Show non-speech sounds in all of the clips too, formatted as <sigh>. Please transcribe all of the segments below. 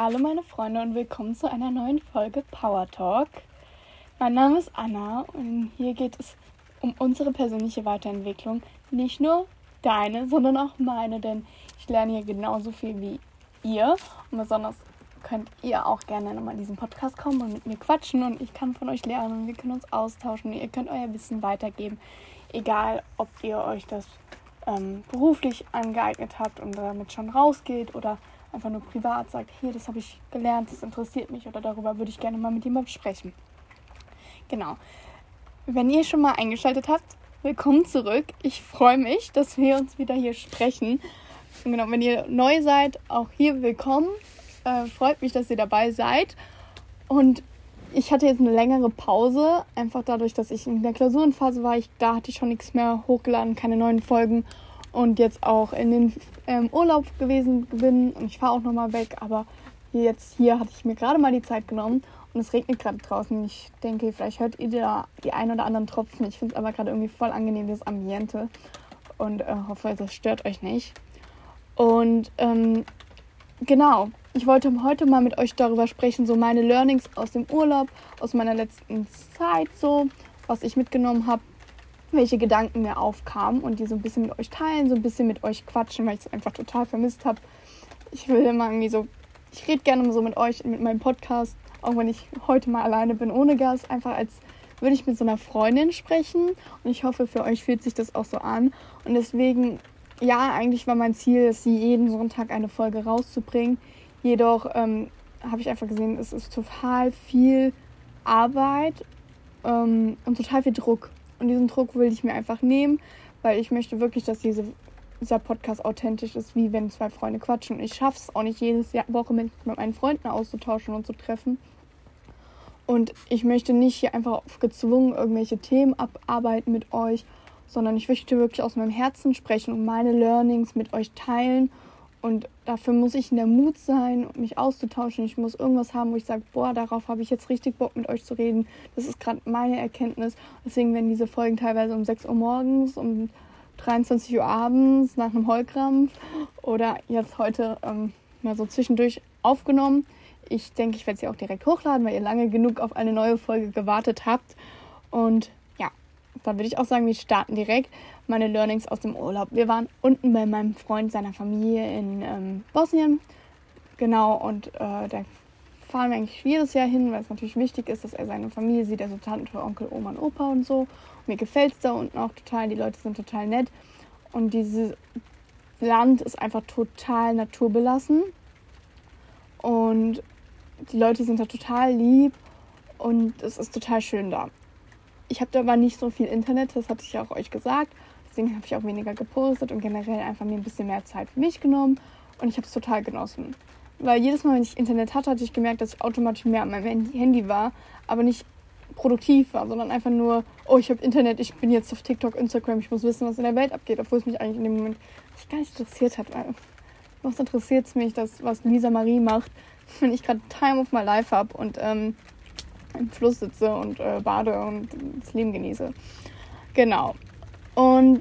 Hallo meine Freunde und willkommen zu einer neuen Folge Power Talk. Mein Name ist Anna und hier geht es um unsere persönliche Weiterentwicklung. Nicht nur deine, sondern auch meine, denn ich lerne hier genauso viel wie ihr. Und besonders könnt ihr auch gerne nochmal in diesen Podcast kommen und mit mir quatschen und ich kann von euch lernen. Wir können uns austauschen. Ihr könnt euer Wissen weitergeben. Egal, ob ihr euch das ähm, beruflich angeeignet habt und damit schon rausgeht oder einfach nur privat sagt, hier, das habe ich gelernt, das interessiert mich oder darüber würde ich gerne mal mit jemandem sprechen. Genau. Wenn ihr schon mal eingeschaltet habt, willkommen zurück. Ich freue mich, dass wir uns wieder hier sprechen. Und genau, wenn ihr neu seid, auch hier willkommen. Äh, freut mich, dass ihr dabei seid. Und ich hatte jetzt eine längere Pause, einfach dadurch, dass ich in der Klausurenphase war. Ich, da hatte ich schon nichts mehr hochgeladen, keine neuen Folgen und jetzt auch in den ähm, Urlaub gewesen bin und ich fahre auch nochmal weg, aber jetzt hier hatte ich mir gerade mal die Zeit genommen und es regnet gerade draußen. Ich denke, vielleicht hört ihr da die ein oder anderen Tropfen. Ich finde es aber gerade irgendwie voll angenehm, das Ambiente und äh, hoffe, das stört euch nicht. Und ähm, genau, ich wollte heute mal mit euch darüber sprechen, so meine Learnings aus dem Urlaub, aus meiner letzten Zeit, so was ich mitgenommen habe welche Gedanken mir aufkamen und die so ein bisschen mit euch teilen, so ein bisschen mit euch quatschen, weil ich es einfach total vermisst habe. Ich will immer irgendwie so, ich rede gerne so mit euch, mit meinem Podcast, auch wenn ich heute mal alleine bin ohne Gast, einfach als würde ich mit so einer Freundin sprechen und ich hoffe, für euch fühlt sich das auch so an. Und deswegen, ja, eigentlich war mein Ziel, es jeden Sonntag eine Folge rauszubringen, jedoch ähm, habe ich einfach gesehen, es ist total viel Arbeit ähm, und total viel Druck und diesen Druck will ich mir einfach nehmen, weil ich möchte wirklich, dass diese, dieser Podcast authentisch ist, wie wenn zwei Freunde quatschen. Und ich schaffe es auch nicht jedes Jahr, Woche mit, meinen Freunden auszutauschen und zu treffen. Und ich möchte nicht hier einfach gezwungen irgendwelche Themen abarbeiten mit euch, sondern ich möchte wirklich aus meinem Herzen sprechen und meine Learnings mit euch teilen und dafür muss ich in der Mut sein, mich auszutauschen. Ich muss irgendwas haben, wo ich sage, boah, darauf habe ich jetzt richtig Bock mit euch zu reden. Das ist gerade meine Erkenntnis. Deswegen werden diese Folgen teilweise um 6 Uhr morgens, um 23 Uhr abends nach einem Heulkrampf oder jetzt heute ähm, mal so zwischendurch aufgenommen. Ich denke, ich werde sie auch direkt hochladen, weil ihr lange genug auf eine neue Folge gewartet habt. Und dann würde ich auch sagen, wir starten direkt meine Learnings aus dem Urlaub. Wir waren unten bei meinem Freund seiner Familie in ähm, Bosnien. Genau, und äh, da fahren wir eigentlich jedes Jahr hin, weil es natürlich wichtig ist, dass er seine Familie sieht, also Tante, Onkel, Oma und Opa und so. Und mir gefällt es da unten auch total, die Leute sind total nett. Und dieses Land ist einfach total naturbelassen. Und die Leute sind da total lieb und es ist total schön da. Ich habe da aber nicht so viel Internet, das hatte ich ja auch euch gesagt. Deswegen habe ich auch weniger gepostet und generell einfach mir ein bisschen mehr Zeit für mich genommen. Und ich habe es total genossen. Weil jedes Mal, wenn ich Internet hatte, hatte ich gemerkt, dass ich automatisch mehr an meinem Handy war, aber nicht produktiv war, sondern einfach nur, oh, ich habe Internet, ich bin jetzt auf TikTok, Instagram, ich muss wissen, was in der Welt abgeht, obwohl es mich eigentlich in dem Moment gar nicht interessiert hat. Was interessiert es mich, das, was Lisa Marie macht, <laughs> wenn ich gerade Time of my Life habe und ähm, im Fluss sitze und äh, bade und das Leben genieße. Genau. Und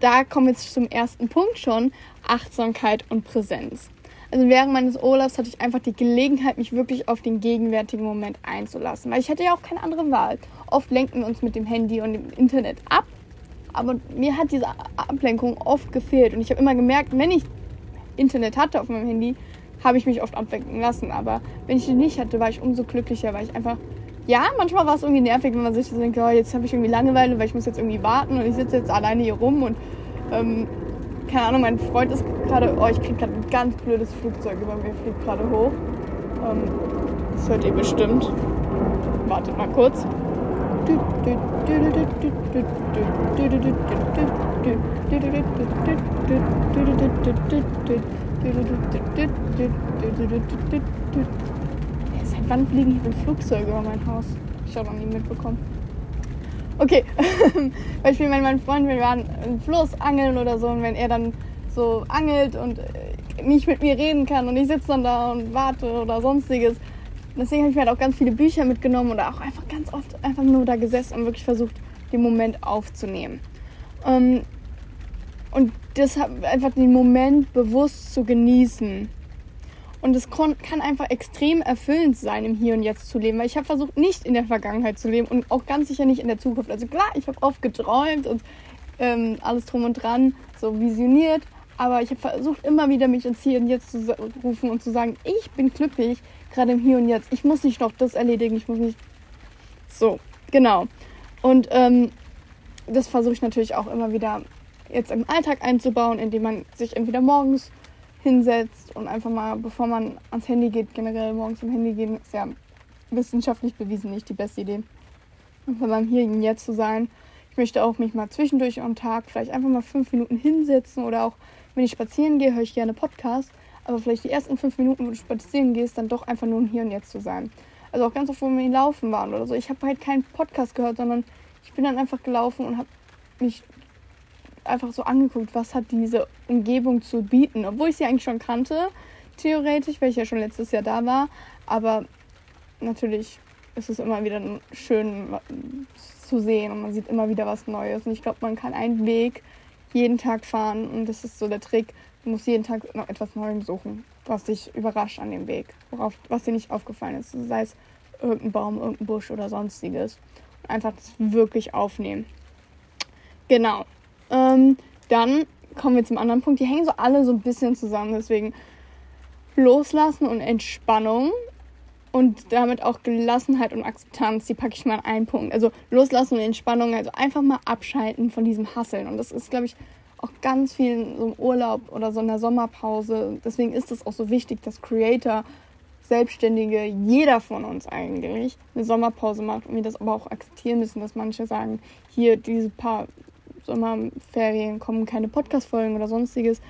da kommen wir jetzt zum ersten Punkt schon, Achtsamkeit und Präsenz. Also während meines Urlaubs hatte ich einfach die Gelegenheit, mich wirklich auf den gegenwärtigen Moment einzulassen, weil ich hatte ja auch keine andere Wahl. Oft lenken wir uns mit dem Handy und dem Internet ab, aber mir hat diese Ablenkung oft gefehlt und ich habe immer gemerkt, wenn ich Internet hatte auf meinem Handy, habe ich mich oft ablenken lassen, aber wenn ich die nicht hatte, war ich umso glücklicher, weil ich einfach ja, manchmal war es irgendwie nervig, wenn man sich so denkt, oh, jetzt habe ich irgendwie Langeweile, weil ich muss jetzt irgendwie warten und ich sitze jetzt alleine hier rum und ähm, keine Ahnung, mein Freund ist gerade, oh, ich kriege gerade ein ganz blödes Flugzeug über mir, fliegt gerade hoch. Ähm, das hört ihr bestimmt. Wartet mal kurz. Seit wann fliegen hier mit Flugzeuge über mein Haus? Ich habe noch nie mitbekommen. Okay, <laughs> Beispiel, wenn mein Freund, wir waren im Fluss angeln oder so und wenn er dann so angelt und äh, nicht mit mir reden kann und ich sitze dann da und warte oder sonstiges. Deswegen habe ich mir halt auch ganz viele Bücher mitgenommen oder auch einfach ganz oft einfach nur da gesessen und wirklich versucht, den Moment aufzunehmen. Ähm, und das einfach den Moment bewusst zu genießen Und es kann einfach extrem erfüllend sein, im Hier und Jetzt zu leben. Weil ich habe versucht, nicht in der Vergangenheit zu leben und auch ganz sicher nicht in der Zukunft. Also klar, ich habe oft geträumt und ähm, alles drum und dran, so visioniert. Aber ich habe versucht, immer wieder mich ins Hier und Jetzt zu rufen und zu sagen, ich bin glücklich, gerade im Hier und Jetzt. Ich muss nicht noch das erledigen, ich muss nicht. So, genau. Und ähm, das versuche ich natürlich auch immer wieder jetzt im Alltag einzubauen, indem man sich entweder morgens hinsetzt und einfach mal, bevor man ans Handy geht, generell morgens am Handy gehen, ist ja wissenschaftlich bewiesen nicht die beste Idee. Und wenn man hier und jetzt zu sein, ich möchte auch mich mal zwischendurch am Tag vielleicht einfach mal fünf Minuten hinsetzen oder auch, wenn ich spazieren gehe, höre ich gerne Podcast, aber vielleicht die ersten fünf Minuten, wo du spazieren gehst, dann doch einfach nur Hier und Jetzt zu sein. Also auch ganz oft, wo wir laufen waren oder so. Ich habe halt keinen Podcast gehört, sondern ich bin dann einfach gelaufen und habe mich einfach so angeguckt, was hat diese Umgebung zu bieten. Obwohl ich sie eigentlich schon kannte, theoretisch, weil ich ja schon letztes Jahr da war. Aber natürlich ist es immer wieder schön zu sehen und man sieht immer wieder was Neues. Und ich glaube, man kann einen Weg jeden Tag fahren und das ist so der Trick. Du musst jeden Tag noch etwas Neues suchen, was dich überrascht an dem Weg, worauf, was dir nicht aufgefallen ist. Sei es irgendein Baum, irgendein Busch oder sonstiges. Einfach das wirklich aufnehmen. Genau. Ähm, dann kommen wir zum anderen Punkt. Die hängen so alle so ein bisschen zusammen. Deswegen Loslassen und Entspannung und damit auch Gelassenheit und Akzeptanz, die packe ich mal in einen Punkt. Also Loslassen und Entspannung, also einfach mal abschalten von diesem Hasseln. Und das ist, glaube ich, auch ganz viel so im Urlaub oder so in der Sommerpause. Deswegen ist es auch so wichtig, dass Creator Selbstständige, jeder von uns eigentlich, eine Sommerpause macht und wir das aber auch akzeptieren müssen, dass manche sagen, hier diese paar Sommerferien kommen keine Podcast-Folgen oder sonstiges.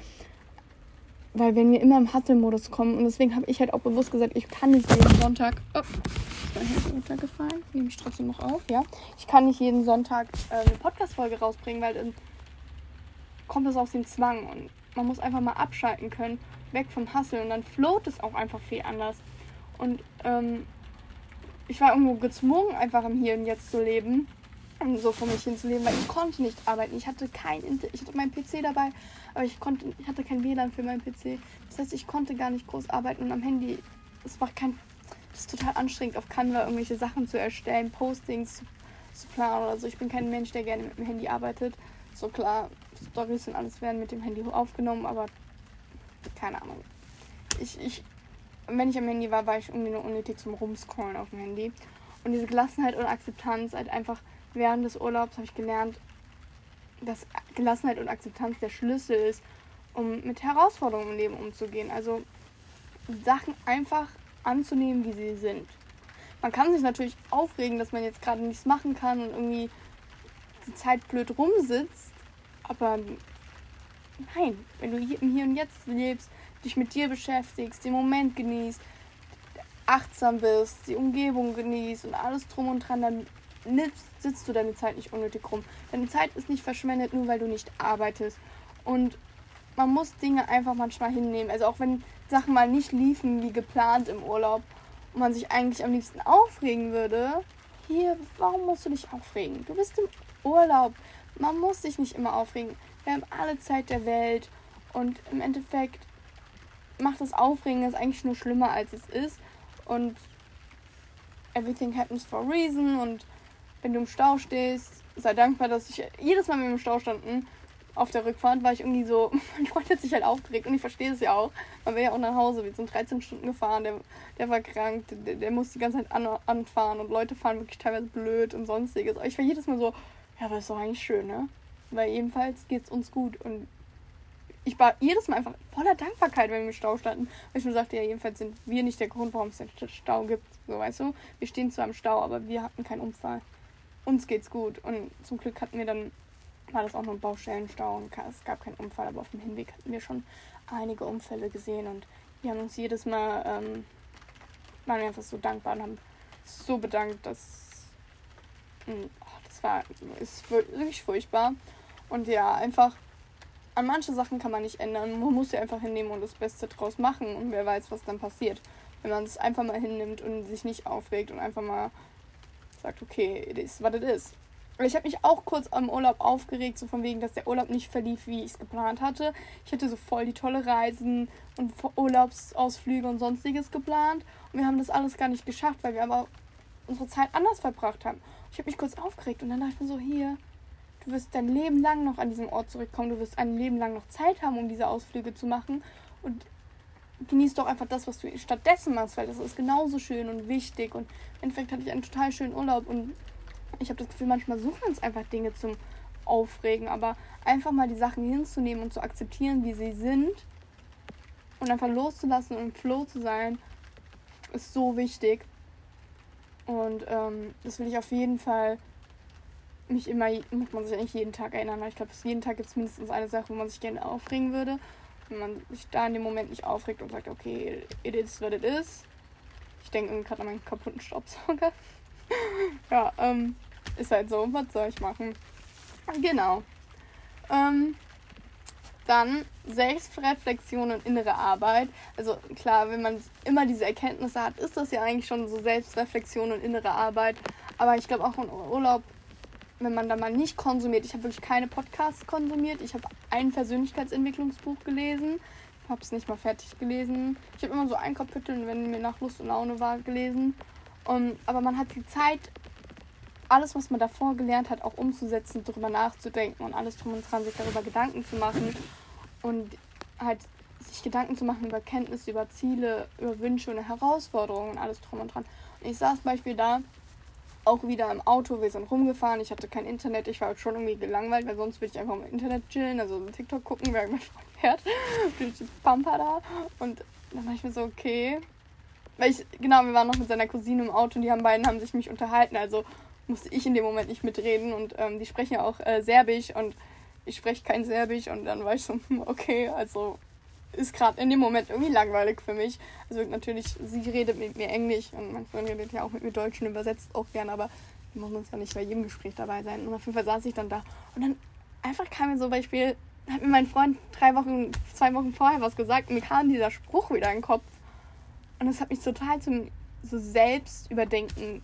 Weil wenn wir immer im Hustle-Modus kommen und deswegen habe ich halt auch bewusst gesagt, ich kann nicht jeden Sonntag. Oh, ist mein Handy runtergefallen. Nehme ich trotzdem noch auf, ja. Ich kann nicht jeden Sonntag äh, eine Podcast-Folge rausbringen, weil dann kommt es aus dem Zwang und man muss einfach mal abschalten können, weg vom Hustle und dann float es auch einfach viel anders. Und ähm, ich war irgendwo gezwungen, einfach im Hier und Jetzt zu leben so vor mich hinzuleben, weil ich konnte nicht arbeiten. Ich hatte kein, ich hatte meinen PC dabei, aber ich konnte, ich hatte kein WLAN für meinen PC. Das heißt, ich konnte gar nicht groß arbeiten und am Handy, es war kein, das ist total anstrengend, auf Canva irgendwelche Sachen zu erstellen, Postings zu, zu planen oder so. Ich bin kein Mensch, der gerne mit dem Handy arbeitet. So klar, Stories und alles werden mit dem Handy aufgenommen, aber keine Ahnung. Ich, ich, wenn ich am Handy war, war ich irgendwie nur unnötig zum Rumscrollen auf dem Handy. Und diese Gelassenheit und Akzeptanz halt einfach während des Urlaubs habe ich gelernt, dass Gelassenheit und Akzeptanz der Schlüssel ist, um mit Herausforderungen im Leben umzugehen. Also Sachen einfach anzunehmen, wie sie sind. Man kann sich natürlich aufregen, dass man jetzt gerade nichts machen kann und irgendwie die Zeit blöd rumsitzt, aber nein, wenn du hier, im Hier und Jetzt lebst, dich mit dir beschäftigst, den Moment genießt, achtsam bist, die Umgebung genießt und alles drum und dran, dann sitzt du deine Zeit nicht unnötig rum. Deine Zeit ist nicht verschwendet, nur weil du nicht arbeitest. Und man muss Dinge einfach manchmal hinnehmen. Also auch wenn Sachen mal nicht liefen wie geplant im Urlaub und man sich eigentlich am liebsten aufregen würde, hier, warum musst du dich aufregen? Du bist im Urlaub. Man muss sich nicht immer aufregen. Wir haben alle Zeit der Welt und im Endeffekt macht das Aufregen das eigentlich nur schlimmer als es ist und everything happens for a reason und wenn du im Stau stehst, sei dankbar, dass ich jedes Mal, wenn wir im Stau standen, auf der Rückfahrt, war ich irgendwie so, <laughs> mein Freund hat sich halt aufgeregt und ich verstehe es ja auch. Man will ja auch nach Hause, wir sind 13 Stunden gefahren, der, der war krank, der, der muss die ganze Zeit an, anfahren und Leute fahren wirklich teilweise blöd und sonstiges. Aber ich war jedes Mal so, ja, aber ist doch eigentlich schön, ne? Weil jedenfalls geht es uns gut und ich war jedes Mal einfach voller Dankbarkeit, wenn wir im Stau standen. Weil ich mir sagte, ja, jedenfalls sind wir nicht der Grund, warum es den Stau gibt. So, weißt du? Wir stehen zwar im Stau, aber wir hatten keinen Unfall uns geht's gut. Und zum Glück hatten wir dann, war das auch nur Baustellenstau und es gab keinen Unfall, aber auf dem Hinweg hatten wir schon einige Unfälle gesehen und wir haben uns jedes Mal, ähm, waren wir einfach so dankbar und haben so bedankt, dass, hm, oh, das war, ist wirklich furchtbar. Und ja, einfach, an manche Sachen kann man nicht ändern. Man muss sie einfach hinnehmen und das Beste draus machen und wer weiß, was dann passiert. Wenn man es einfach mal hinnimmt und sich nicht aufregt und einfach mal sagt, okay, it is what it is. ich habe mich auch kurz am Urlaub aufgeregt, so von wegen, dass der Urlaub nicht verlief, wie ich es geplant hatte. Ich hatte so voll die tolle Reisen und Urlaubsausflüge und sonstiges geplant. Und wir haben das alles gar nicht geschafft, weil wir aber unsere Zeit anders verbracht haben. Ich habe mich kurz aufgeregt und dann dachte ich mir so, hier, du wirst dein Leben lang noch an diesem Ort zurückkommen, du wirst ein Leben lang noch Zeit haben, um diese Ausflüge zu machen. Und genieß doch einfach das, was du stattdessen machst, weil das ist genauso schön und wichtig. Und im Endeffekt hatte ich einen total schönen Urlaub und ich habe das Gefühl, manchmal suchen uns einfach Dinge zum Aufregen, aber einfach mal die Sachen hinzunehmen und zu akzeptieren, wie sie sind und einfach loszulassen und im Flow zu sein, ist so wichtig. Und ähm, das will ich auf jeden Fall mich immer, muss man sich eigentlich jeden Tag erinnern, weil ich glaube, jeden Tag gibt es mindestens eine Sache, wo man sich gerne aufregen würde. Wenn man sich da in dem Moment nicht aufregt und sagt, okay, it is what it is. Ich denke gerade an meinen kaputten Staubsauger. <laughs> ja, ähm, ist halt so. Was soll ich machen? Genau. Ähm, dann Selbstreflexion und innere Arbeit. Also klar, wenn man immer diese Erkenntnisse hat, ist das ja eigentlich schon so Selbstreflexion und innere Arbeit. Aber ich glaube auch im Urlaub, wenn man da mal nicht konsumiert, ich habe wirklich keine Podcasts konsumiert. Ich habe ein Persönlichkeitsentwicklungsbuch gelesen. Habe es nicht mal fertig gelesen. Ich habe immer so ein Kapitel, wenn mir nach Lust und Laune war, gelesen. Um, aber man hat die Zeit, alles, was man davor gelernt hat, auch umzusetzen, darüber nachzudenken und alles drum und dran, sich darüber Gedanken zu machen und halt sich Gedanken zu machen über Kenntnisse, über Ziele, über Wünsche und Herausforderungen und alles drum und dran. Und ich saß zum Beispiel da, auch wieder im Auto, wir sind rumgefahren, ich hatte kein Internet, ich war halt schon irgendwie gelangweilt, weil sonst würde ich einfach im Internet chillen, also TikTok gucken, während mein Freund fährt, <laughs> durch die Pampa da. Und dann war ich mir so, okay, weil ich, genau, wir waren noch mit seiner Cousine im Auto und die haben beiden haben sich mich unterhalten, also musste ich in dem Moment nicht mitreden und ähm, die sprechen ja auch äh, Serbisch und ich spreche kein Serbisch und dann war ich so, hm, okay, also ist gerade in dem Moment irgendwie langweilig für mich. Also natürlich, sie redet mit mir Englisch und mein Freund redet ja auch mit mir Deutsch und übersetzt auch gerne, aber wir muss uns ja nicht bei jedem Gespräch dabei sein. Und auf jeden Fall saß ich dann da und dann einfach kam mir so Beispiel, hat mir mein Freund drei Wochen, zwei Wochen vorher was gesagt und mir kam dieser Spruch wieder in den Kopf und das hat mich total zum so Selbstüberdenken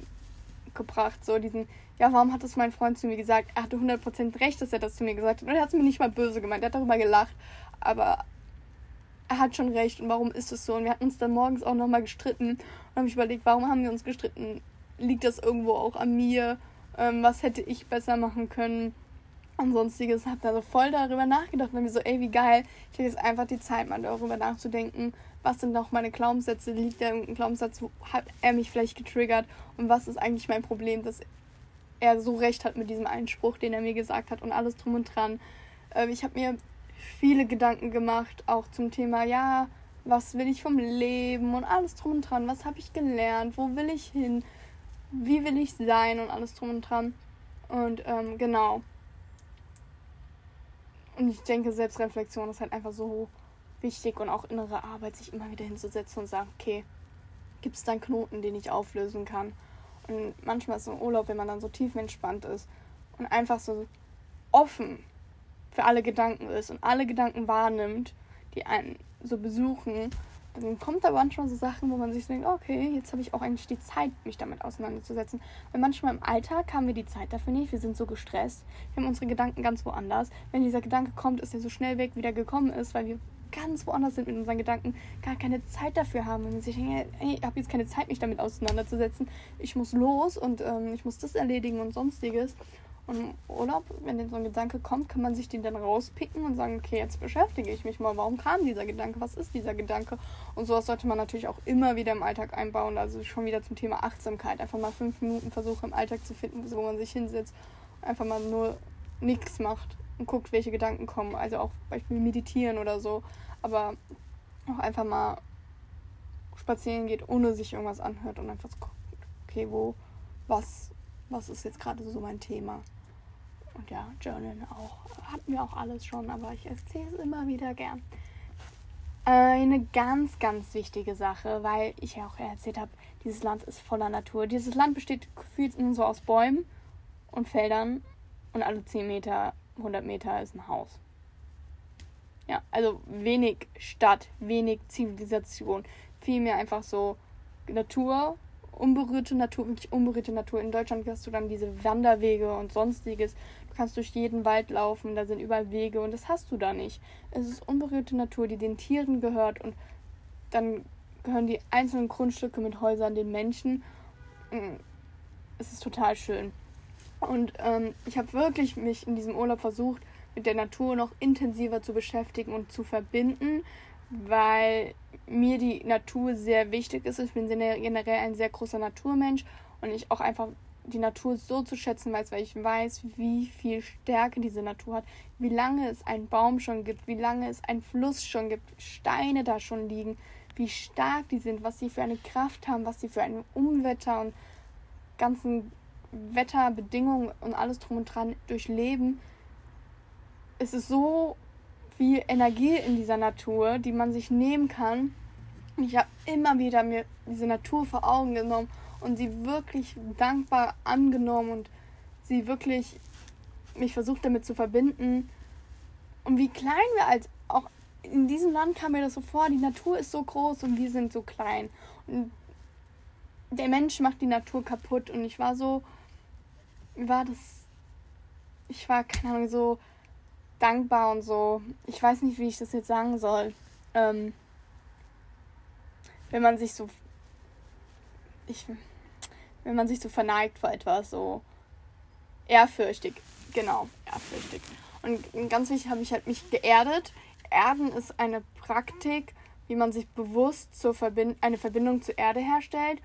gebracht. So diesen, ja, warum hat das mein Freund zu mir gesagt? Er hatte 100% recht, dass er das zu mir gesagt hat. Und er hat es mir nicht mal böse gemeint. Er hat darüber gelacht. Aber er hat schon recht. Und warum ist es so? Und wir hatten uns dann morgens auch nochmal gestritten. Und habe ich überlegt, warum haben wir uns gestritten? Liegt das irgendwo auch an mir? Ähm, was hätte ich besser machen können? und sonstiges. Hab da so voll darüber nachgedacht und mir so, ey, wie geil. Ich habe jetzt einfach die Zeit, mal darüber nachzudenken, was sind noch meine Glaubenssätze, liegt da irgendein Glaubenssatz, wo hat er mich vielleicht getriggert und was ist eigentlich mein Problem, dass er so recht hat mit diesem Einspruch, den er mir gesagt hat und alles drum und dran. Ähm, ich habe mir viele Gedanken gemacht, auch zum Thema, ja, was will ich vom Leben und alles drum und dran, was habe ich gelernt, wo will ich hin, wie will ich sein und alles drum und dran. Und ähm, genau, und ich denke, Selbstreflexion ist halt einfach so wichtig und auch innere Arbeit, sich immer wieder hinzusetzen und sagen, okay, gibt es da einen Knoten, den ich auflösen kann? Und manchmal ist es im Urlaub, wenn man dann so tief entspannt ist und einfach so offen für alle Gedanken ist und alle Gedanken wahrnimmt, die einen so besuchen dann kommt da manchmal so Sachen, wo man sich denkt, okay, jetzt habe ich auch eigentlich die Zeit, mich damit auseinanderzusetzen. Weil manchmal im Alltag haben wir die Zeit dafür nicht, wir sind so gestresst, wir haben unsere Gedanken ganz woanders. Wenn dieser Gedanke kommt, ist er so schnell weg, wie der gekommen ist, weil wir ganz woanders sind mit unseren Gedanken, gar keine Zeit dafür haben. Und sich denken, hey, ich habe jetzt keine Zeit, mich damit auseinanderzusetzen. Ich muss los und ähm, ich muss das erledigen und sonstiges. Im Urlaub, wenn denn so ein Gedanke kommt, kann man sich den dann rauspicken und sagen, okay, jetzt beschäftige ich mich mal. Warum kam dieser Gedanke? Was ist dieser Gedanke? Und sowas sollte man natürlich auch immer wieder im Alltag einbauen. Also schon wieder zum Thema Achtsamkeit. Einfach mal fünf Minuten versuchen im Alltag zu finden, wo man sich hinsetzt, einfach mal nur nichts macht und guckt, welche Gedanken kommen. Also auch Beispiel meditieren oder so. Aber auch einfach mal spazieren geht, ohne sich irgendwas anhört und einfach so guckt, okay, wo, was, was ist jetzt gerade so mein Thema. Und ja, Journal auch. Hatten wir auch alles schon, aber ich erzähle es immer wieder gern. Eine ganz, ganz wichtige Sache, weil ich ja auch erzählt habe, dieses Land ist voller Natur. Dieses Land besteht gefühlt nur so aus Bäumen und Feldern und alle 10 Meter, 100 Meter ist ein Haus. Ja, also wenig Stadt, wenig Zivilisation, vielmehr einfach so Natur unberührte Natur, wirklich unberührte Natur. In Deutschland hast du dann diese Wanderwege und sonstiges. Du kannst durch jeden Wald laufen, da sind überall Wege und das hast du da nicht. Es ist unberührte Natur, die den Tieren gehört und dann gehören die einzelnen Grundstücke mit Häusern den Menschen. Mm, es ist total schön. Und ähm, ich habe wirklich mich in diesem Urlaub versucht, mit der Natur noch intensiver zu beschäftigen und zu verbinden, weil mir die Natur sehr wichtig ist. Ich bin generell ein sehr großer Naturmensch und ich auch einfach die Natur so zu schätzen weiß, weil ich weiß, wie viel Stärke diese Natur hat, wie lange es einen Baum schon gibt, wie lange es einen Fluss schon gibt, Steine da schon liegen, wie stark die sind, was sie für eine Kraft haben, was sie für ein Umwetter und ganzen Wetterbedingungen und alles drum und dran durchleben. Es ist so viel Energie in dieser Natur, die man sich nehmen kann. Ich habe immer wieder mir diese Natur vor Augen genommen und sie wirklich dankbar angenommen und sie wirklich mich versucht damit zu verbinden. Und wie klein wir als auch in diesem Land kam mir das so vor, die Natur ist so groß und wir sind so klein. Und der Mensch macht die Natur kaputt und ich war so, war das, ich war, keine Ahnung, so dankbar und so. Ich weiß nicht, wie ich das jetzt sagen soll. Ähm, wenn man sich so, ich, wenn man sich so verneigt vor etwas, so ehrfürchtig, genau, ehrfürchtig. Und ganz wichtig habe ich halt mich geerdet. Erden ist eine Praktik, wie man sich bewusst zur Verbind eine Verbindung zur Erde herstellt,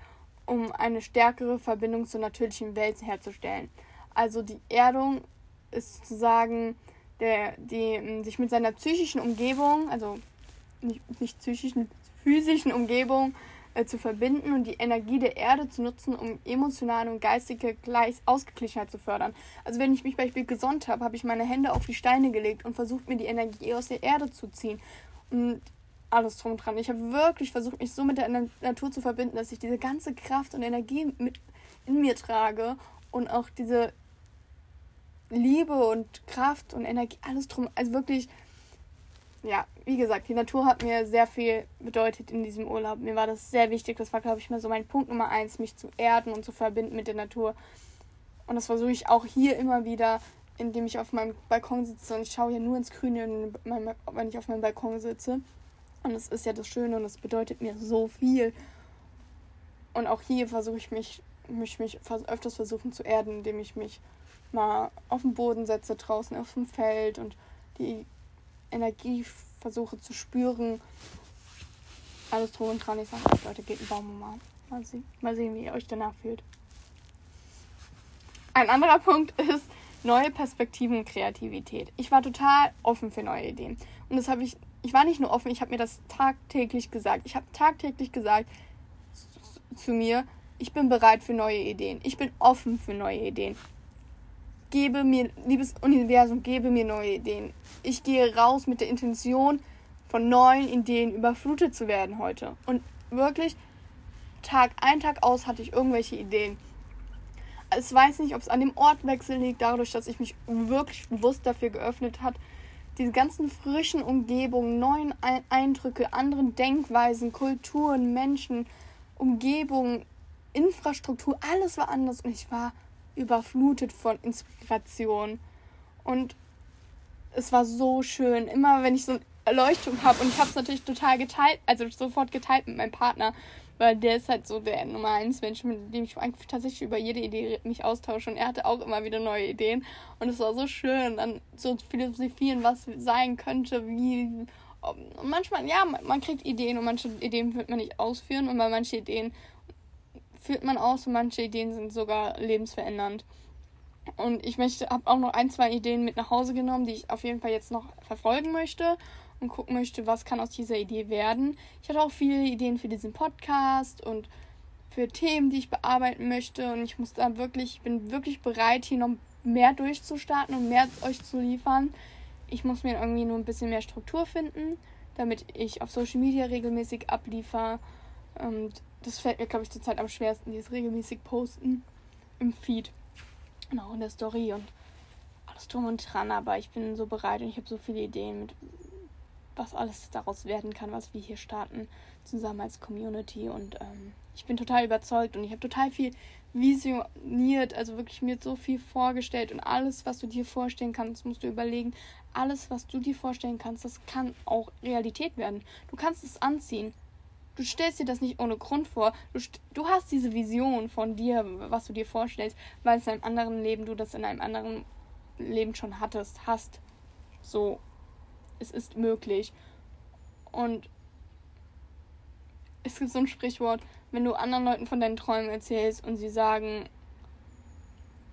um eine stärkere Verbindung zur natürlichen Welt herzustellen. Also die Erdung ist sozusagen der, die sich mit seiner psychischen Umgebung, also nicht, nicht psychischen, physischen Umgebung zu verbinden und die Energie der Erde zu nutzen, um emotionale und geistige Gleich Ausgeglichenheit zu fördern. Also wenn ich mich beispielsweise gesonnt habe, habe ich meine Hände auf die Steine gelegt und versucht, mir die Energie aus der Erde zu ziehen. Und alles drum und dran. Ich habe wirklich versucht, mich so mit der Natur zu verbinden, dass ich diese ganze Kraft und Energie mit in mir trage und auch diese Liebe und Kraft und Energie, alles drum. Also wirklich, ja, wie gesagt, die Natur hat mir sehr viel bedeutet in diesem Urlaub. Mir war das sehr wichtig. Das war, glaube ich, mal so mein Punkt Nummer eins, mich zu erden und zu verbinden mit der Natur. Und das versuche ich auch hier immer wieder, indem ich auf meinem Balkon sitze und ich schaue hier nur ins Grüne, wenn ich auf meinem Balkon sitze. Und das ist ja das Schöne und das bedeutet mir so viel. Und auch hier versuche ich mich, mich, mich öfters versuchen zu erden, indem ich mich mal auf den Boden setze, draußen auf dem Feld und die Energie versuche zu spüren. Alles drum und dran. Ich sage, Leute, geht einen Baum mal. Mal sehen, mal sehen, wie ihr euch danach fühlt. Ein anderer Punkt <laughs> ist neue Perspektiven und Kreativität. Ich war total offen für neue Ideen. Und das habe ich, ich war nicht nur offen, ich habe mir das tagtäglich gesagt. Ich habe tagtäglich gesagt zu mir, ich bin bereit für neue Ideen. Ich bin offen für neue Ideen gebe mir, liebes Universum, gebe mir neue Ideen. Ich gehe raus mit der Intention, von neuen Ideen überflutet zu werden heute. Und wirklich, Tag ein, Tag aus hatte ich irgendwelche Ideen. Ich weiß nicht, ob es an dem Ortwechsel liegt, dadurch, dass ich mich wirklich bewusst dafür geöffnet hat, diese ganzen frischen Umgebungen, neuen Eindrücke, anderen Denkweisen, Kulturen, Menschen, Umgebungen, Infrastruktur, alles war anders und ich war überflutet von Inspiration. Und es war so schön. Immer wenn ich so eine Erleuchtung habe und ich habe es natürlich total geteilt, also sofort geteilt mit meinem Partner, weil der ist halt so der Nummer eins Mensch, mit dem ich eigentlich tatsächlich über jede Idee mich austausche und er hatte auch immer wieder neue Ideen und es war so schön, dann so philosophieren, was sein könnte, wie und manchmal, ja, man kriegt Ideen und manche Ideen wird man nicht ausführen und bei manchen Ideen führt man aus und manche Ideen sind sogar lebensverändernd. Und ich möchte, habe auch noch ein, zwei Ideen mit nach Hause genommen, die ich auf jeden Fall jetzt noch verfolgen möchte und gucken möchte, was kann aus dieser Idee werden. Ich hatte auch viele Ideen für diesen Podcast und für Themen, die ich bearbeiten möchte. Und ich muss da wirklich, ich bin wirklich bereit, hier noch mehr durchzustarten und mehr euch zu liefern. Ich muss mir irgendwie nur ein bisschen mehr Struktur finden, damit ich auf Social Media regelmäßig abliefere. Und das fällt mir, glaube ich, zurzeit am schwersten, dieses regelmäßig Posten im Feed. Und auch in der Story und alles drum und dran. Aber ich bin so bereit und ich habe so viele Ideen mit was alles daraus werden kann, was wir hier starten, zusammen als Community. Und ähm, ich bin total überzeugt und ich habe total viel visioniert, also wirklich mir so viel vorgestellt und alles, was du dir vorstellen kannst, musst du überlegen. Alles, was du dir vorstellen kannst, das kann auch Realität werden. Du kannst es anziehen. Du stellst dir das nicht ohne Grund vor. Du, du hast diese Vision von dir, was du dir vorstellst, weil es in einem anderen Leben du das in einem anderen Leben schon hattest, hast. So, es ist möglich. Und es gibt so ein Sprichwort, wenn du anderen Leuten von deinen Träumen erzählst und sie sagen,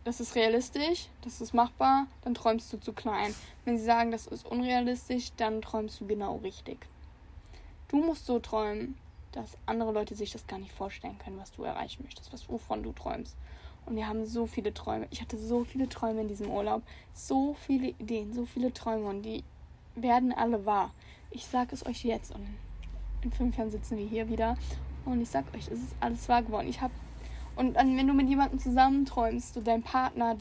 das ist realistisch, das ist machbar, dann träumst du zu klein. Wenn sie sagen, das ist unrealistisch, dann träumst du genau richtig. Du musst so träumen, dass andere Leute sich das gar nicht vorstellen können, was du erreichen möchtest, was wovon du träumst. Und wir haben so viele Träume. Ich hatte so viele Träume in diesem Urlaub, so viele Ideen, so viele Träume und die werden alle wahr. Ich sage es euch jetzt und in fünf Jahren sitzen wir hier wieder und ich sag euch, es ist alles wahr geworden. Ich habe und dann, wenn du mit jemandem zusammenträumst, du deinen Partner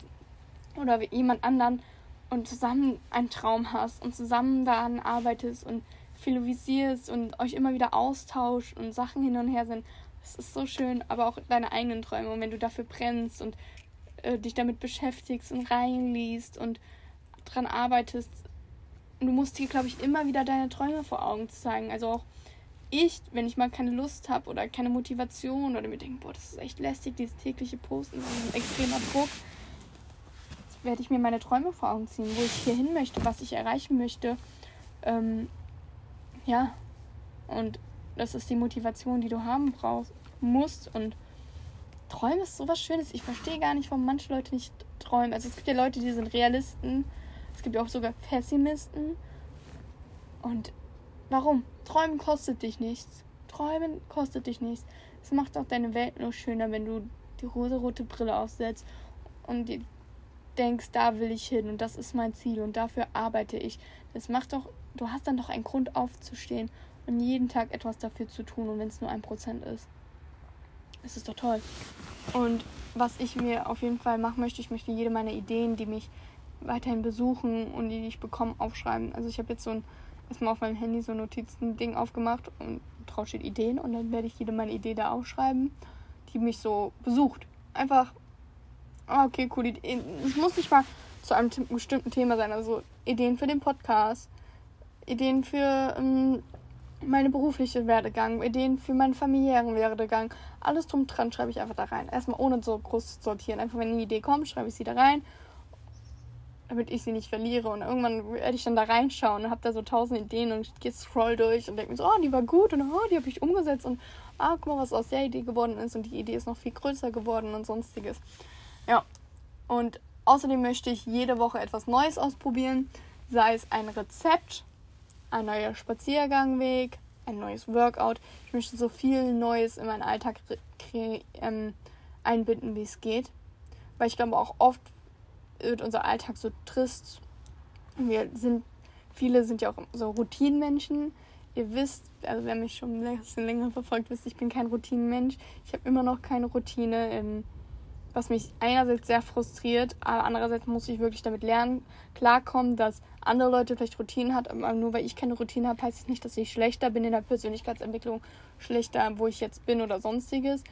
oder jemand anderen und zusammen einen Traum hast und zusammen daran arbeitest und philosophierst und euch immer wieder austauscht und Sachen hin und her sind, das ist so schön, aber auch deine eigenen Träume und wenn du dafür brennst und äh, dich damit beschäftigst und reinliest und dran arbeitest, du musst dir, glaube ich, immer wieder deine Träume vor Augen zeigen. Also auch ich, wenn ich mal keine Lust habe oder keine Motivation oder mir denke, boah, das ist echt lästig, dieses tägliche Posten, ist ein extremer Druck, werde ich mir meine Träume vor Augen ziehen, wo ich hier hin möchte, was ich erreichen möchte. Ähm, ja, und das ist die Motivation, die du haben brauchst, musst. Und Träumen ist sowas Schönes. Ich verstehe gar nicht, warum manche Leute nicht träumen. Also es gibt ja Leute, die sind Realisten. Es gibt ja auch sogar Pessimisten. Und warum? Träumen kostet dich nichts. Träumen kostet dich nichts. Es macht auch deine Welt nur schöner, wenn du die rosa-rote Brille aufsetzt und denkst, da will ich hin und das ist mein Ziel und dafür arbeite ich. Das macht doch, du hast dann doch einen Grund aufzustehen und jeden Tag etwas dafür zu tun und wenn es nur ein Prozent ist. Das ist doch toll. Und was ich mir auf jeden Fall machen möchte, ich möchte jede meiner Ideen, die mich weiterhin besuchen und die ich bekomme, aufschreiben. Also ich habe jetzt so ein erstmal auf meinem Handy so ein Notizen-Ding aufgemacht und drauf steht Ideen und dann werde ich jede meine Idee da aufschreiben, die mich so besucht. Einfach, ah, okay, cool. Es muss nicht mal zu einem bestimmten Thema sein. Also Ideen für den Podcast, Ideen für ähm, meine berufliche Werdegang, Ideen für meinen familiären Werdegang. Alles drum dran schreibe ich einfach da rein. Erstmal ohne so groß zu sortieren. Einfach wenn eine Idee kommt, schreibe ich sie da rein damit ich sie nicht verliere. Und irgendwann werde ich dann da reinschauen und habe da so tausend Ideen und gehe scroll durch und denke mir so, oh, die war gut und oh, die habe ich umgesetzt und ah, guck mal, was aus der Idee geworden ist und die Idee ist noch viel größer geworden und sonstiges. Ja, und außerdem möchte ich jede Woche etwas Neues ausprobieren, sei es ein Rezept, ein neuer Spaziergangweg, ein neues Workout. Ich möchte so viel Neues in meinen Alltag ähm, einbinden, wie es geht. Weil ich glaube auch oft wird unser Alltag so trist. Wir sind, viele sind ja auch so Routinenmenschen. Ihr wisst, also wer mich schon ein bisschen länger verfolgt, wisst, ich bin kein Routinenmensch. Ich habe immer noch keine Routine, ähm, was mich einerseits sehr frustriert, aber andererseits muss ich wirklich damit lernen, klarkommen, dass andere Leute vielleicht Routinen haben, aber nur weil ich keine Routine habe, heißt es das nicht, dass ich schlechter bin in der Persönlichkeitsentwicklung, schlechter, wo ich jetzt bin oder sonstiges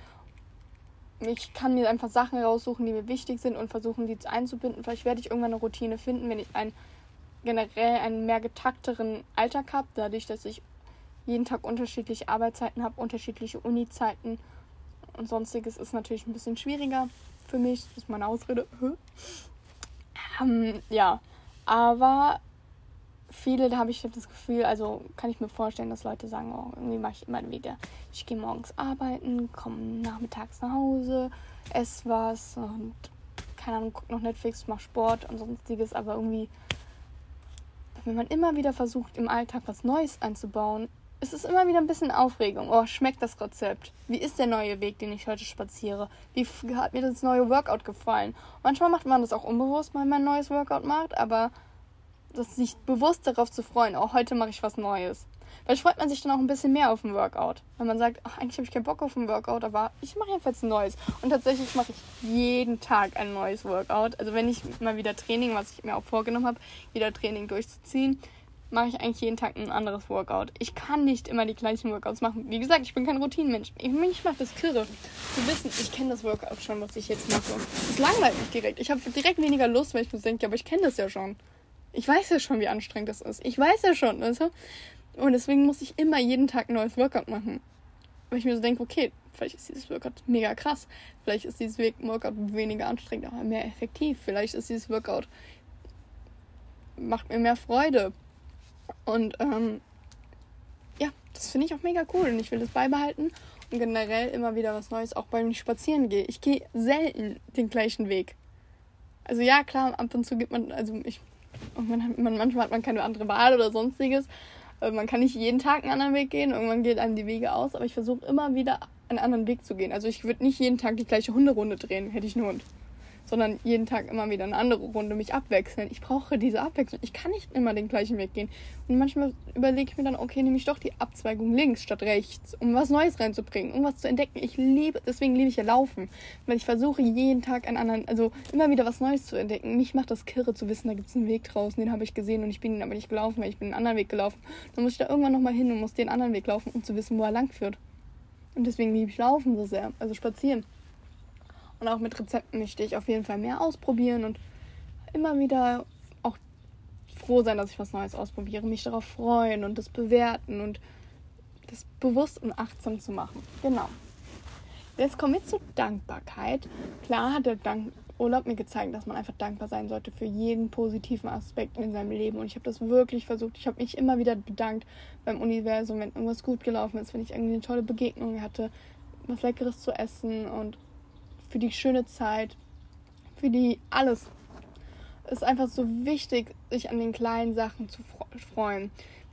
ich kann mir einfach Sachen raussuchen, die mir wichtig sind und versuchen, die einzubinden. Vielleicht werde ich irgendwann eine Routine finden, wenn ich einen generell einen mehr getakteren Alltag habe, dadurch, dass ich jeden Tag unterschiedliche Arbeitszeiten habe, unterschiedliche Uni-Zeiten und sonstiges ist natürlich ein bisschen schwieriger für mich. Das ist meine Ausrede. <laughs> ähm, ja, aber viele, da habe ich das Gefühl, also kann ich mir vorstellen, dass Leute sagen, oh, irgendwie mache ich immer wieder, ich gehe morgens arbeiten, komme nachmittags nach Hause, esse was und keine Ahnung, gucke noch Netflix, mache Sport und sonstiges, aber irgendwie, wenn man immer wieder versucht, im Alltag was Neues einzubauen, ist es immer wieder ein bisschen Aufregung. Oh, schmeckt das Rezept? Wie ist der neue Weg, den ich heute spaziere? Wie hat mir das neue Workout gefallen? Manchmal macht man das auch unbewusst, wenn man ein neues Workout macht, aber das sich bewusst darauf zu freuen, oh, heute mache ich was Neues. Weil freut man sich dann auch ein bisschen mehr auf ein Workout. Wenn man sagt, ach, eigentlich habe ich keinen Bock auf ein Workout, aber ich mache jedenfalls ein neues. Und tatsächlich mache ich jeden Tag ein neues Workout. Also wenn ich mal wieder Training, was ich mir auch vorgenommen habe, wieder Training durchzuziehen, mache ich eigentlich jeden Tag ein anderes Workout. Ich kann nicht immer die gleichen Workouts machen. Wie gesagt, ich bin kein Routinenmensch. Ich, mich macht das kirre. Zu wissen, ich kenne das Workout schon, was ich jetzt mache. Es langweilt mich direkt. Ich habe direkt weniger Lust, weil ich mir denke, aber ich kenne das ja schon. Ich weiß ja schon, wie anstrengend das ist. Ich weiß ja schon, du? Und deswegen muss ich immer jeden Tag ein neues Workout machen. Weil ich mir so denke, okay, vielleicht ist dieses Workout mega krass. Vielleicht ist dieses Workout weniger anstrengend, aber mehr effektiv. Vielleicht ist dieses Workout macht mir mehr Freude. Und ähm, ja, das finde ich auch mega cool und ich will das beibehalten und generell immer wieder was Neues, auch beim Spazieren gehe. Ich gehe selten den gleichen Weg. Also ja, klar, ab und zu gibt man, also ich, man, hat, man, manchmal hat man keine andere Wahl oder sonstiges. Äh, man kann nicht jeden Tag einen anderen Weg gehen, irgendwann geht einem die Wege aus, aber ich versuche immer wieder einen anderen Weg zu gehen. Also ich würde nicht jeden Tag die gleiche Hunderunde drehen, hätte ich einen Hund sondern jeden Tag immer wieder eine andere Runde mich abwechseln. Ich brauche diese Abwechslung. Ich kann nicht immer den gleichen Weg gehen. Und manchmal überlege ich mir dann, okay, nehme ich doch die Abzweigung links statt rechts, um was Neues reinzubringen, um was zu entdecken. Ich liebe, deswegen liebe ich ja Laufen, weil ich versuche jeden Tag einen anderen, also immer wieder was Neues zu entdecken. Mich macht das kirre zu wissen, da gibt es einen Weg draußen, den habe ich gesehen und ich bin ihn aber nicht gelaufen, weil ich bin einen anderen Weg gelaufen. Dann muss ich da irgendwann nochmal hin und muss den anderen Weg laufen, um zu wissen, wo er lang führt. Und deswegen liebe ich Laufen so sehr, also spazieren. Und auch mit Rezepten möchte ich auf jeden Fall mehr ausprobieren und immer wieder auch froh sein, dass ich was Neues ausprobiere, mich darauf freuen und das bewerten und das bewusst und achtsam zu machen. Genau. Jetzt kommen wir zur Dankbarkeit. Klar hat der Dank Urlaub mir gezeigt, dass man einfach dankbar sein sollte für jeden positiven Aspekt in seinem Leben. Und ich habe das wirklich versucht. Ich habe mich immer wieder bedankt beim Universum, wenn irgendwas gut gelaufen ist, wenn ich irgendwie eine tolle Begegnung hatte, was Leckeres zu essen und für die schöne Zeit, für die alles. Es ist einfach so wichtig, sich an den kleinen Sachen zu freuen.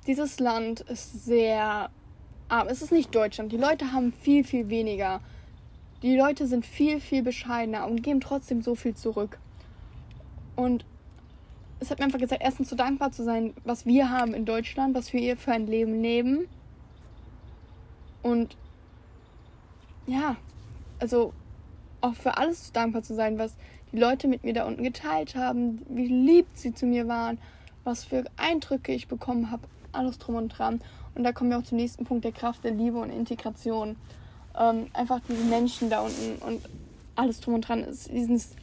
Dieses Land ist sehr arm. Es ist nicht Deutschland. Die Leute haben viel, viel weniger. Die Leute sind viel, viel bescheidener und geben trotzdem so viel zurück. Und es hat mir einfach gesagt, erstens so dankbar zu sein, was wir haben in Deutschland, was wir für ein Leben leben. Und ja, also auch für alles dankbar zu sein, was die Leute mit mir da unten geteilt haben, wie lieb sie zu mir waren, was für Eindrücke ich bekommen habe, alles drum und dran. Und da kommen wir auch zum nächsten Punkt der Kraft der Liebe und Integration. Ähm, einfach diese Menschen da unten und alles drum und dran ist dieses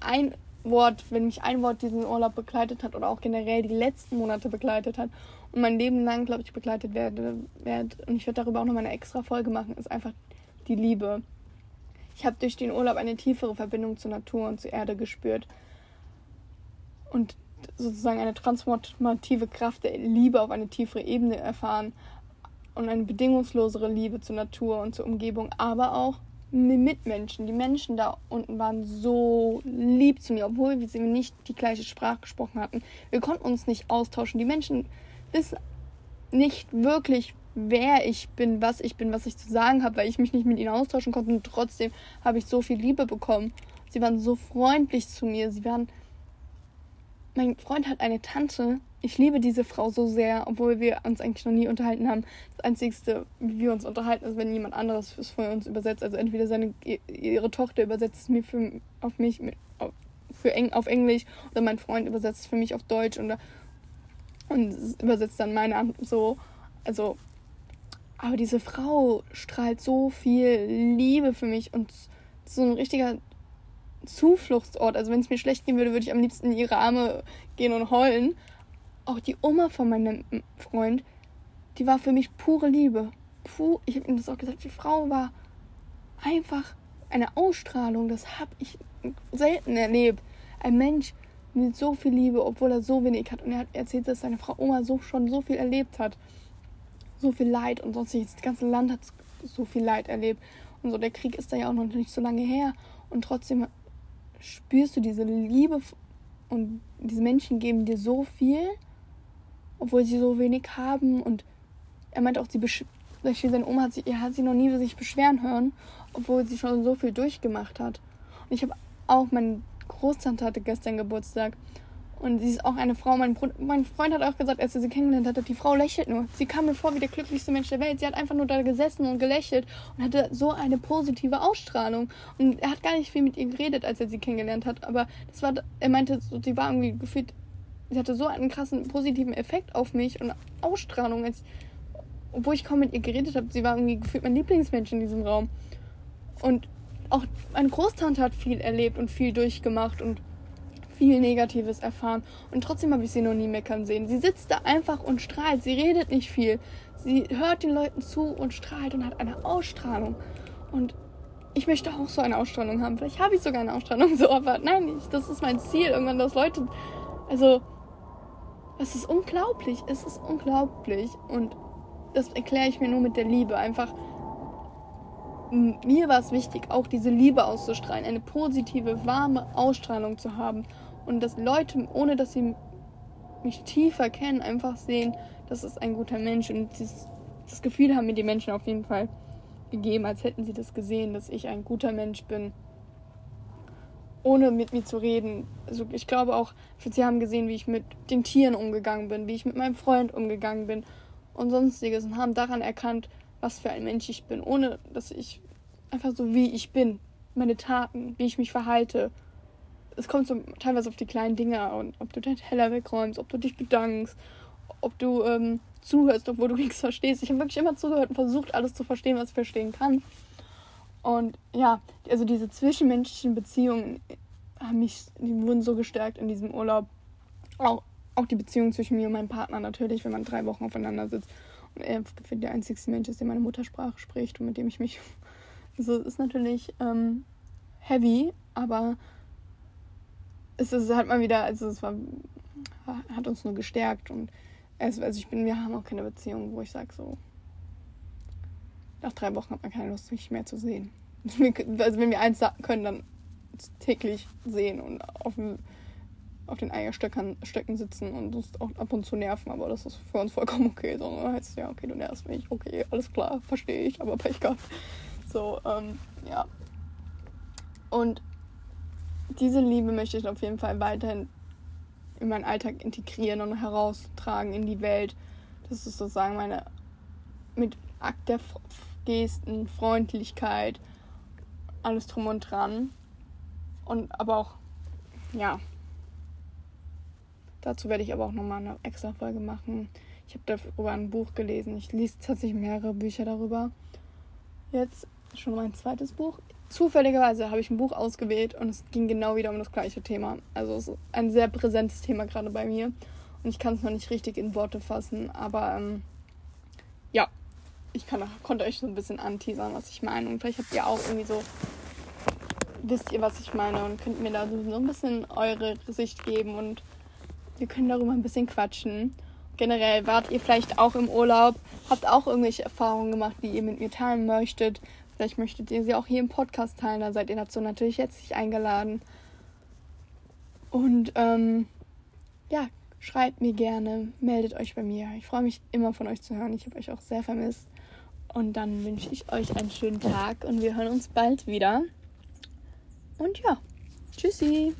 ein Wort, wenn mich ein Wort diesen Urlaub begleitet hat oder auch generell die letzten Monate begleitet hat und mein Leben lang, glaube ich, begleitet werde, werde und ich werde darüber auch nochmal eine extra Folge machen, ist einfach die Liebe. Ich habe durch den Urlaub eine tiefere Verbindung zur Natur und zur Erde gespürt und sozusagen eine transformative Kraft der Liebe auf eine tiefere Ebene erfahren und eine bedingungslosere Liebe zur Natur und zur Umgebung, aber auch mit Mitmenschen. Die Menschen da unten waren so lieb zu mir, obwohl wir nicht die gleiche Sprache gesprochen hatten. Wir konnten uns nicht austauschen. Die Menschen wissen nicht wirklich, wer ich bin, was ich bin, was ich zu sagen habe, weil ich mich nicht mit ihnen austauschen konnte. Und trotzdem habe ich so viel Liebe bekommen. Sie waren so freundlich zu mir. Sie waren. Mein Freund hat eine Tante. Ich liebe diese Frau so sehr, obwohl wir uns eigentlich noch nie unterhalten haben. Das Einzige, wie wir uns unterhalten, ist, wenn jemand anderes es für uns übersetzt. Also entweder seine, ihre Tochter übersetzt es mir für, auf mich mit, auf, für Eng, auf Englisch oder mein Freund übersetzt es für mich auf Deutsch und, und übersetzt dann meine so. Also aber diese Frau strahlt so viel Liebe für mich und so ein richtiger Zufluchtsort. Also wenn es mir schlecht gehen würde, würde ich am liebsten in ihre Arme gehen und heulen. Auch die Oma von meinem Freund, die war für mich pure Liebe. Puh, ich habe ihm das auch gesagt. Die Frau war einfach eine Ausstrahlung. Das habe ich selten erlebt. Ein Mensch mit so viel Liebe, obwohl er so wenig hat. Und er hat erzählt, dass seine Frau Oma so schon so viel erlebt hat so viel Leid und sonstiges. Das ganze Land hat so viel Leid erlebt. Und so, der Krieg ist da ja auch noch nicht so lange her. Und trotzdem spürst du diese Liebe und diese Menschen geben dir so viel, obwohl sie so wenig haben. Und er meinte auch, sie seine Oma hat sie, hat sie noch nie sich beschweren hören, obwohl sie schon so viel durchgemacht hat. Und ich habe auch, meine Großtante hatte gestern Geburtstag und sie ist auch eine Frau. Mein, mein Freund hat auch gesagt, als er sie kennengelernt hat, die Frau lächelt nur. Sie kam mir vor wie der glücklichste Mensch der Welt. Sie hat einfach nur da gesessen und gelächelt und hatte so eine positive Ausstrahlung. Und er hat gar nicht viel mit ihr geredet, als er sie kennengelernt hat. Aber das war, er meinte, sie war irgendwie gefühlt sie hatte so einen krassen positiven Effekt auf mich und Ausstrahlung, als obwohl ich kaum mit ihr geredet habe. Sie war irgendwie gefühlt mein Lieblingsmensch in diesem Raum. Und auch meine Großtante hat viel erlebt und viel durchgemacht und viel Negatives erfahren. Und trotzdem habe ich sie noch nie meckern sehen. Sie sitzt da einfach und strahlt. Sie redet nicht viel. Sie hört den Leuten zu und strahlt und hat eine Ausstrahlung. Und ich möchte auch so eine Ausstrahlung haben. Vielleicht habe ich sogar eine Ausstrahlung <laughs> so, aber nein, ich, das ist mein Ziel. Irgendwann, dass Leute. Also, es ist unglaublich. Es ist unglaublich. Und das erkläre ich mir nur mit der Liebe. Einfach mir war es wichtig, auch diese Liebe auszustrahlen, eine positive, warme Ausstrahlung zu haben und dass Leute, ohne dass sie mich tiefer kennen, einfach sehen, das ist ein guter Mensch und dieses, das Gefühl haben mir die Menschen auf jeden Fall gegeben, als hätten sie das gesehen, dass ich ein guter Mensch bin, ohne mit mir zu reden. Also ich glaube auch, sie haben gesehen, wie ich mit den Tieren umgegangen bin, wie ich mit meinem Freund umgegangen bin und sonstiges und haben daran erkannt, was für ein Mensch ich bin, ohne dass ich einfach so wie ich bin, meine Taten, wie ich mich verhalte. Es kommt so teilweise auf die kleinen Dinge an, ob du deinen Teller wegräumst, ob du dich bedankst, ob du ähm, zuhörst, obwohl du nichts verstehst. Ich habe wirklich immer zugehört und versucht, alles zu verstehen, was ich verstehen kann. Und ja, also diese zwischenmenschlichen Beziehungen haben mich, die wurden so gestärkt in diesem Urlaub. Auch, auch die Beziehung zwischen mir und meinem Partner natürlich, wenn man drei Wochen aufeinander sitzt er der einzigste Mensch ist, der meine Muttersprache spricht und mit dem ich mich. <laughs> Also es ist natürlich ähm, heavy, aber es ist halt mal wieder, also es war, hat uns nur gestärkt und also ich bin, wir haben auch keine Beziehung, wo ich sage so, nach drei Wochen hat man keine Lust, mich mehr zu sehen. <laughs> Also wenn wir eins können, dann täglich sehen und auf auf den Eierstöcken sitzen und uns auch ab und zu nerven, aber das ist für uns vollkommen okay. So, dann heißt es ja, okay, du nervst mich, okay, alles klar, verstehe ich, aber Pech gehabt. So, ähm, ja. Und diese Liebe möchte ich auf jeden Fall weiterhin in meinen Alltag integrieren und heraustragen in die Welt. Das ist sozusagen meine mit Akt der Gesten, Freundlichkeit, alles drum und dran. Und aber auch, ja, Dazu werde ich aber auch nochmal eine extra Folge machen. Ich habe darüber ein Buch gelesen. Ich lese tatsächlich mehrere Bücher darüber. Jetzt schon mein zweites Buch. Zufälligerweise habe ich ein Buch ausgewählt und es ging genau wieder um das gleiche Thema. Also es ist ein sehr präsentes Thema gerade bei mir. Und ich kann es noch nicht richtig in Worte fassen, aber ähm, ja, ich kann, konnte euch so ein bisschen anteasern, was ich meine. Und vielleicht habt ihr auch irgendwie so, wisst ihr, was ich meine und könnt mir da so ein bisschen eure Sicht geben und wir können darüber ein bisschen quatschen. Generell wart ihr vielleicht auch im Urlaub, habt auch irgendwelche Erfahrungen gemacht, die ihr mit mir teilen möchtet. Vielleicht möchtet ihr sie auch hier im Podcast teilen, da seid ihr dazu natürlich jetzt eingeladen. Und ähm, ja, schreibt mir gerne, meldet euch bei mir. Ich freue mich immer von euch zu hören. Ich habe euch auch sehr vermisst. Und dann wünsche ich euch einen schönen Tag und wir hören uns bald wieder. Und ja, tschüssi.